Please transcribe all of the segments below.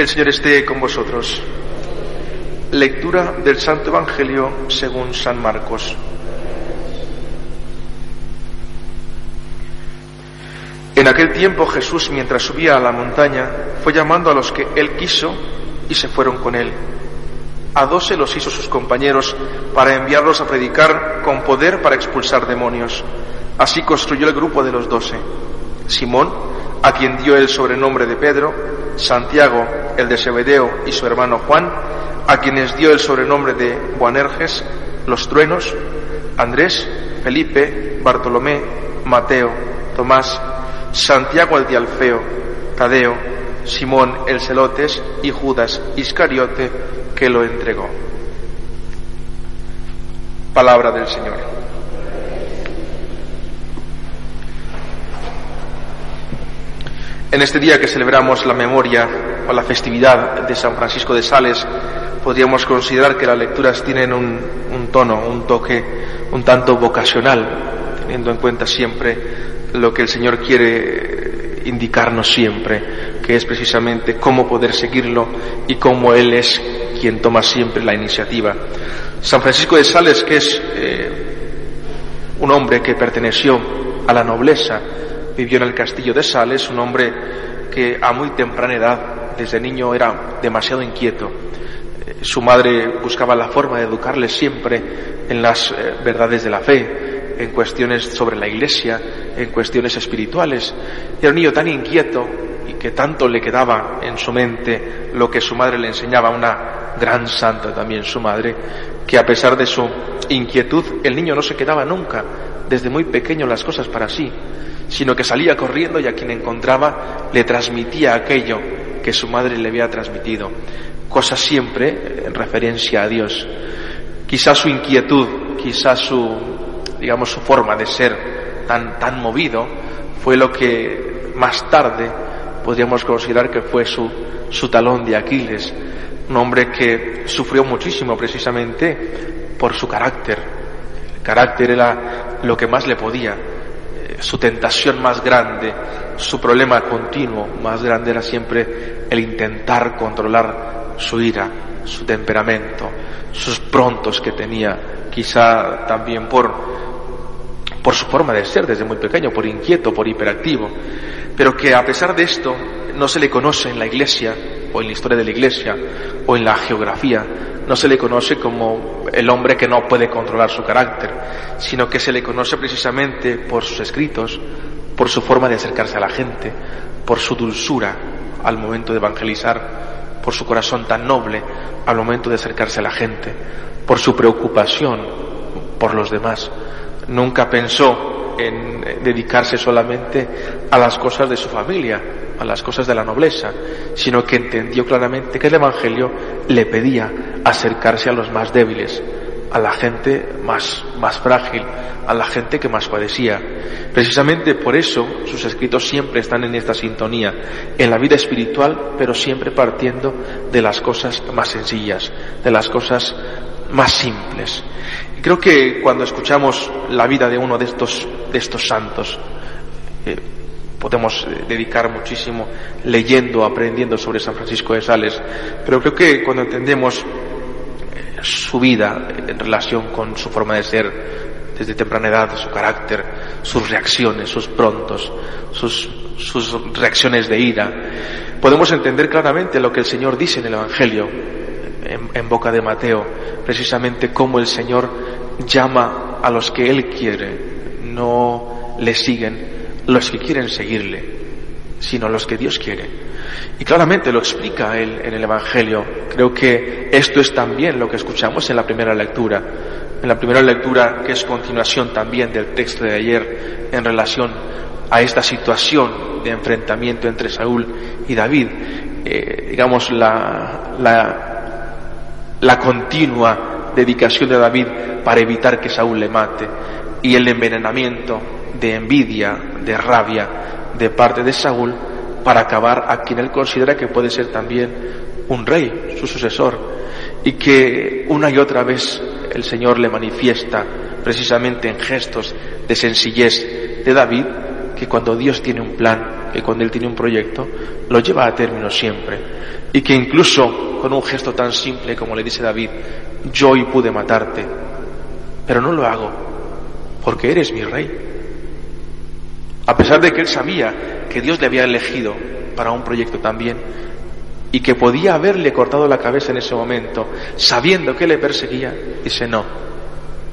El Señor esté con vosotros. Lectura del Santo Evangelio según San Marcos. En aquel tiempo Jesús, mientras subía a la montaña, fue llamando a los que él quiso y se fueron con él. A doce los hizo sus compañeros para enviarlos a predicar con poder para expulsar demonios. Así construyó el grupo de los doce. Simón, a quien dio el sobrenombre de Pedro, Santiago, el de Zebedeo y su hermano Juan, a quienes dio el sobrenombre de Boanerges, los truenos, Andrés, Felipe, Bartolomé, Mateo, Tomás, Santiago el de Alfeo, Tadeo, Simón el Celotes y Judas Iscariote que lo entregó. Palabra del Señor. En este día que celebramos la memoria o la festividad de San Francisco de Sales, podríamos considerar que las lecturas tienen un, un tono, un toque un tanto vocacional, teniendo en cuenta siempre lo que el Señor quiere indicarnos siempre, que es precisamente cómo poder seguirlo y cómo Él es quien toma siempre la iniciativa. San Francisco de Sales, que es eh, un hombre que perteneció a la nobleza, vivió en el castillo de Sales, un hombre que a muy temprana edad, desde niño, era demasiado inquieto. Eh, su madre buscaba la forma de educarle siempre en las eh, verdades de la fe, en cuestiones sobre la iglesia, en cuestiones espirituales. Era un niño tan inquieto y que tanto le quedaba en su mente lo que su madre le enseñaba, una gran santa también su madre, que a pesar de su inquietud, el niño no se quedaba nunca, desde muy pequeño, las cosas para sí, sino que salía corriendo y a quien encontraba le transmitía aquello que su madre le había transmitido, cosas siempre en referencia a Dios. Quizás su inquietud, quizás su, digamos, su forma de ser tan, tan movido, fue lo que más tarde podríamos considerar que fue su, su talón de Aquiles, un hombre que sufrió muchísimo precisamente por su carácter. El carácter era lo que más le podía, su tentación más grande, su problema continuo más grande era siempre el intentar controlar su ira, su temperamento, sus prontos que tenía, quizá también por, por su forma de ser desde muy pequeño, por inquieto, por hiperactivo, pero que a pesar de esto no se le conoce en la iglesia o en la historia de la iglesia o en la geografía, no se le conoce como el hombre que no puede controlar su carácter, sino que se le conoce precisamente por sus escritos, por su forma de acercarse a la gente, por su dulzura al momento de evangelizar, por su corazón tan noble al momento de acercarse a la gente, por su preocupación por los demás. Nunca pensó en dedicarse solamente a las cosas de su familia, a las cosas de la nobleza, sino que entendió claramente que el Evangelio le pedía acercarse a los más débiles, a la gente más, más frágil, a la gente que más padecía. Precisamente por eso sus escritos siempre están en esta sintonía, en la vida espiritual, pero siempre partiendo de las cosas más sencillas, de las cosas más simples. Creo que cuando escuchamos la vida de uno de estos, de estos santos, eh, podemos eh, dedicar muchísimo leyendo, aprendiendo sobre San Francisco de Sales, pero creo que cuando entendemos eh, su vida en relación con su forma de ser desde temprana edad, su carácter, sus reacciones, sus prontos, sus, sus reacciones de ira, podemos entender claramente lo que el Señor dice en el Evangelio, en, en boca de Mateo, precisamente cómo el Señor llama a los que Él quiere, no le siguen, los que quieren seguirle, sino los que Dios quiere. Y claramente lo explica él en el Evangelio. Creo que esto es también lo que escuchamos en la primera lectura. En la primera lectura, que es continuación también del texto de ayer en relación a esta situación de enfrentamiento entre Saúl y David, eh, digamos, la, la, la continua dedicación de David para evitar que Saúl le mate y el envenenamiento de envidia, de rabia de parte de Saúl para acabar a quien él considera que puede ser también un rey, su sucesor, y que una y otra vez el Señor le manifiesta precisamente en gestos de sencillez de David que cuando Dios tiene un plan, que cuando Él tiene un proyecto, lo lleva a término siempre. Y que incluso con un gesto tan simple como le dice David, yo hoy pude matarte, pero no lo hago porque eres mi rey. A pesar de que él sabía que Dios le había elegido para un proyecto también y que podía haberle cortado la cabeza en ese momento, sabiendo que le perseguía, dice no,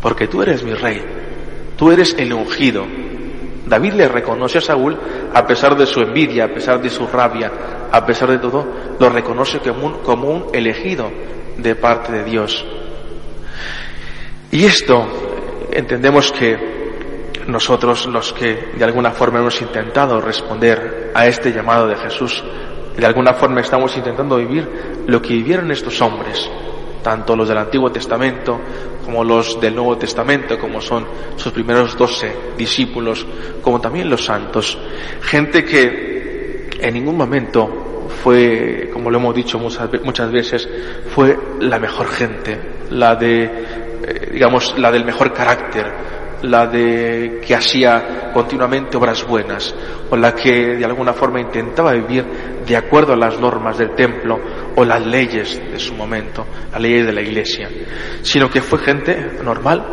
porque tú eres mi rey, tú eres el ungido. David le reconoce a Saúl a pesar de su envidia, a pesar de su rabia, a pesar de todo, lo reconoce como un, elegido de parte de Dios. Y esto entendemos que nosotros los que de alguna forma hemos intentado responder a este llamado de Jesús, de alguna forma estamos intentando vivir lo que vivieron estos hombres, tanto los del Antiguo Testamento como los del Nuevo Testamento, como son sus primeros doce discípulos, como también los santos. Gente que en ningún momento fue, como lo hemos dicho muchas, veces, fue la mejor gente, la de, eh, digamos, la del mejor carácter, la de que hacía continuamente obras buenas, o la que de alguna forma intentaba vivir de acuerdo a las normas del templo o las leyes de su momento, las leyes de la iglesia, sino que fue gente normal,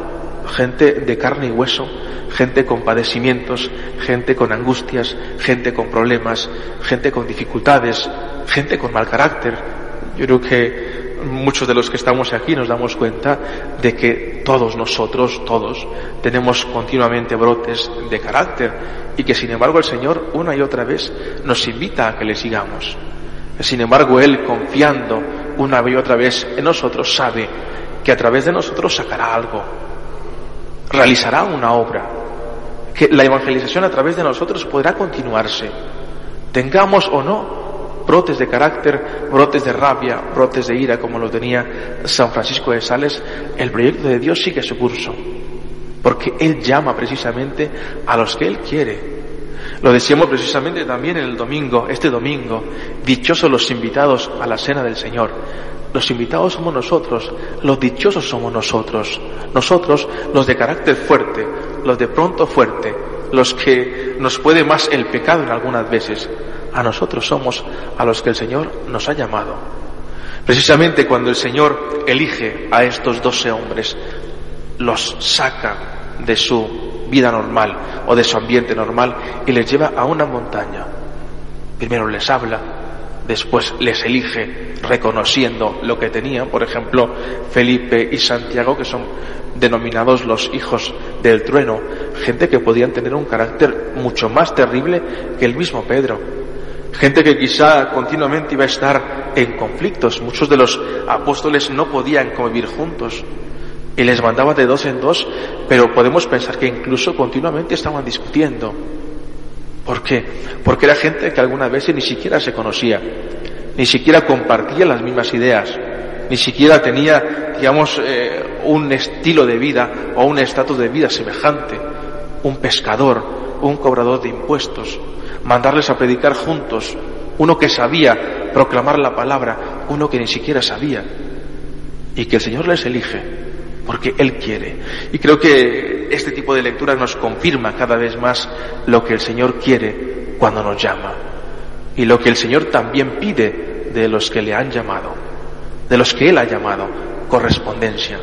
gente de carne y hueso, gente con padecimientos, gente con angustias, gente con problemas, gente con dificultades, gente con mal carácter. Yo creo que muchos de los que estamos aquí nos damos cuenta de que todos nosotros, todos, tenemos continuamente brotes de carácter y que sin embargo el Señor una y otra vez nos invita a que le sigamos. Sin embargo, Él, confiando una y otra vez en nosotros, sabe que a través de nosotros sacará algo, realizará una obra, que la evangelización a través de nosotros podrá continuarse, tengamos o no brotes de carácter, brotes de rabia, brotes de ira, como lo tenía San Francisco de Sales, el proyecto de Dios sigue su curso, porque Él llama precisamente a los que Él quiere. Lo decíamos precisamente también en el domingo, este domingo, dichosos los invitados a la cena del Señor. Los invitados somos nosotros, los dichosos somos nosotros, nosotros los de carácter fuerte, los de pronto fuerte, los que nos puede más el pecado en algunas veces, a nosotros somos a los que el Señor nos ha llamado. Precisamente cuando el Señor elige a estos doce hombres, los saca de su vida normal o de su ambiente normal y les lleva a una montaña. Primero les habla, después les elige reconociendo lo que tenían, por ejemplo, Felipe y Santiago, que son denominados los hijos del trueno, gente que podían tener un carácter mucho más terrible que el mismo Pedro. Gente que quizá continuamente iba a estar en conflictos. Muchos de los apóstoles no podían convivir juntos y les mandaba de dos en dos, pero podemos pensar que incluso continuamente estaban discutiendo. ¿Por qué? Porque era gente que alguna vez ni siquiera se conocía, ni siquiera compartía las mismas ideas, ni siquiera tenía, digamos, eh, un estilo de vida o un estatus de vida semejante. Un pescador, un cobrador de impuestos, mandarles a predicar juntos, uno que sabía proclamar la palabra, uno que ni siquiera sabía, y que el Señor les elige, porque Él quiere. Y creo que este tipo de lectura nos confirma cada vez más lo que el Señor quiere cuando nos llama, y lo que el Señor también pide de los que le han llamado, de los que Él ha llamado, correspondencia.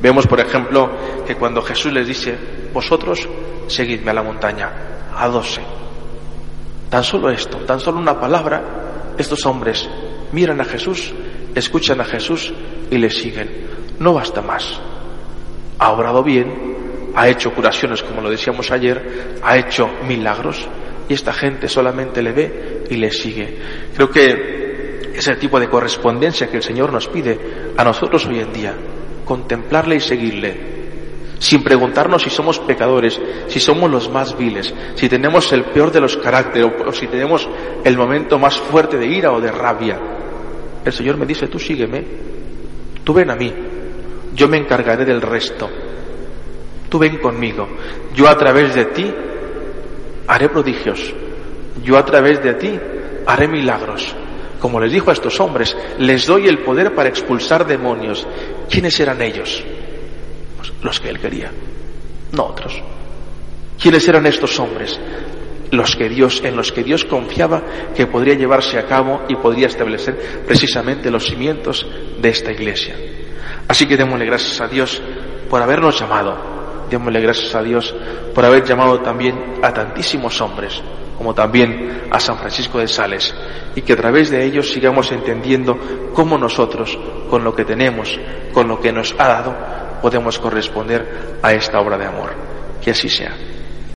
Vemos, por ejemplo, que cuando Jesús les dice, vosotros seguidme a la montaña, a doce. Tan solo esto, tan solo una palabra, estos hombres miran a Jesús, escuchan a Jesús y le siguen. No basta más. Ha obrado bien, ha hecho curaciones como lo decíamos ayer, ha hecho milagros y esta gente solamente le ve y le sigue. Creo que es el tipo de correspondencia que el Señor nos pide a nosotros hoy en día, contemplarle y seguirle, sin preguntarnos si somos pecadores, si somos los más viles, si tenemos el peor de los caracteres o si tenemos el momento más fuerte de ira o de rabia. El Señor me dice, tú sígueme, tú ven a mí, yo me encargaré del resto, tú ven conmigo, yo a través de ti haré prodigios, yo a través de ti haré milagros. Como les dijo a estos hombres, les doy el poder para expulsar demonios. ¿Quiénes eran ellos? Los que él quería, no otros. ¿Quiénes eran estos hombres? los que Dios, en los que Dios confiaba que podría llevarse a cabo y podría establecer precisamente los cimientos de esta iglesia. Así que démosle gracias a Dios por habernos llamado. Démosle gracias a Dios por haber llamado también a tantísimos hombres, como también a San Francisco de Sales, y que a través de ellos sigamos entendiendo cómo nosotros, con lo que tenemos, con lo que nos ha dado, podemos corresponder a esta obra de amor. Que así sea.